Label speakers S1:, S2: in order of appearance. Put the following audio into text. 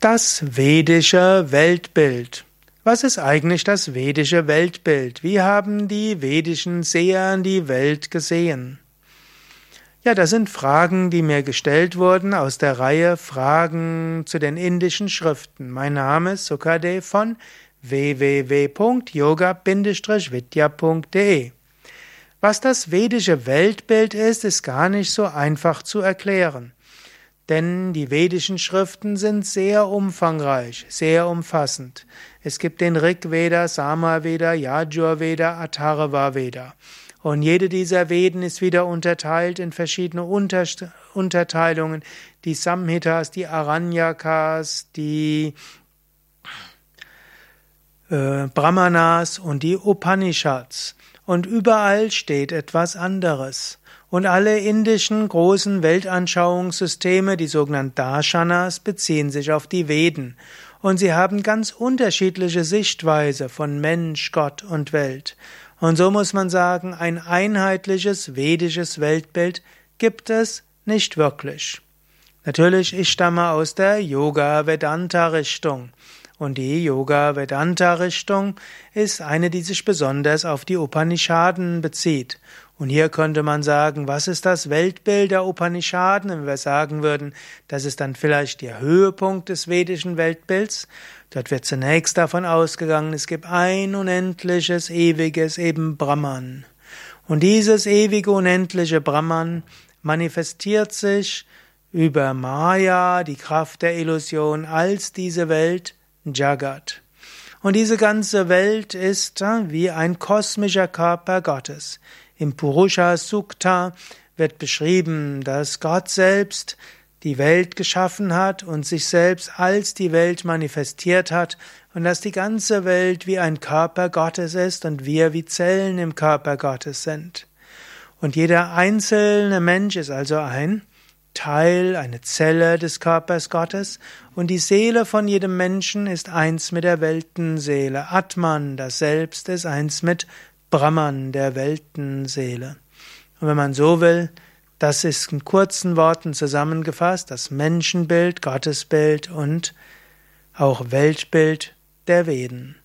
S1: Das vedische Weltbild. Was ist eigentlich das vedische Weltbild? Wie haben die vedischen Seher die Welt gesehen? Ja, das sind Fragen, die mir gestellt wurden aus der Reihe Fragen zu den indischen Schriften. Mein Name ist Sukadev von www.yoga-vidya.de. Was das vedische Weltbild ist, ist gar nicht so einfach zu erklären. Denn die vedischen Schriften sind sehr umfangreich, sehr umfassend. Es gibt den Rig Veda, Sama Veda, Yajur Veda, Atharva Veda. Und jede dieser Veden ist wieder unterteilt in verschiedene Unter Unterteilungen. Die Samhitas, die Aranyakas, die äh, Brahmanas und die Upanishads. Und überall steht etwas anderes. Und alle indischen großen Weltanschauungssysteme, die sogenannten Darshanas, beziehen sich auf die Veden. Und sie haben ganz unterschiedliche Sichtweise von Mensch, Gott und Welt. Und so muss man sagen, ein einheitliches vedisches Weltbild gibt es nicht wirklich. Natürlich, ich stamme aus der Yoga-Vedanta-Richtung. Und die Yoga-Vedanta-Richtung ist eine, die sich besonders auf die Upanishaden bezieht. Und hier könnte man sagen, was ist das Weltbild der Upanishaden? Wenn wir sagen würden, das ist dann vielleicht der Höhepunkt des vedischen Weltbilds. Dort wird zunächst davon ausgegangen, es gibt ein unendliches, ewiges, eben Brahman. Und dieses ewige, unendliche Brahman manifestiert sich über Maya, die Kraft der Illusion, als diese Welt Jagat. Und diese ganze Welt ist wie ein kosmischer Körper Gottes. Im Purusha Sukta wird beschrieben, dass Gott selbst die Welt geschaffen hat und sich selbst als die Welt manifestiert hat und dass die ganze Welt wie ein Körper Gottes ist und wir wie Zellen im Körper Gottes sind. Und jeder einzelne Mensch ist also ein Teil, eine Zelle des Körpers Gottes und die Seele von jedem Menschen ist eins mit der Weltenseele. Atman, das Selbst, ist eins mit Brahman, der Weltenseele. Und wenn man so will, das ist in kurzen Worten zusammengefasst das Menschenbild, Gottesbild und auch Weltbild der Veden.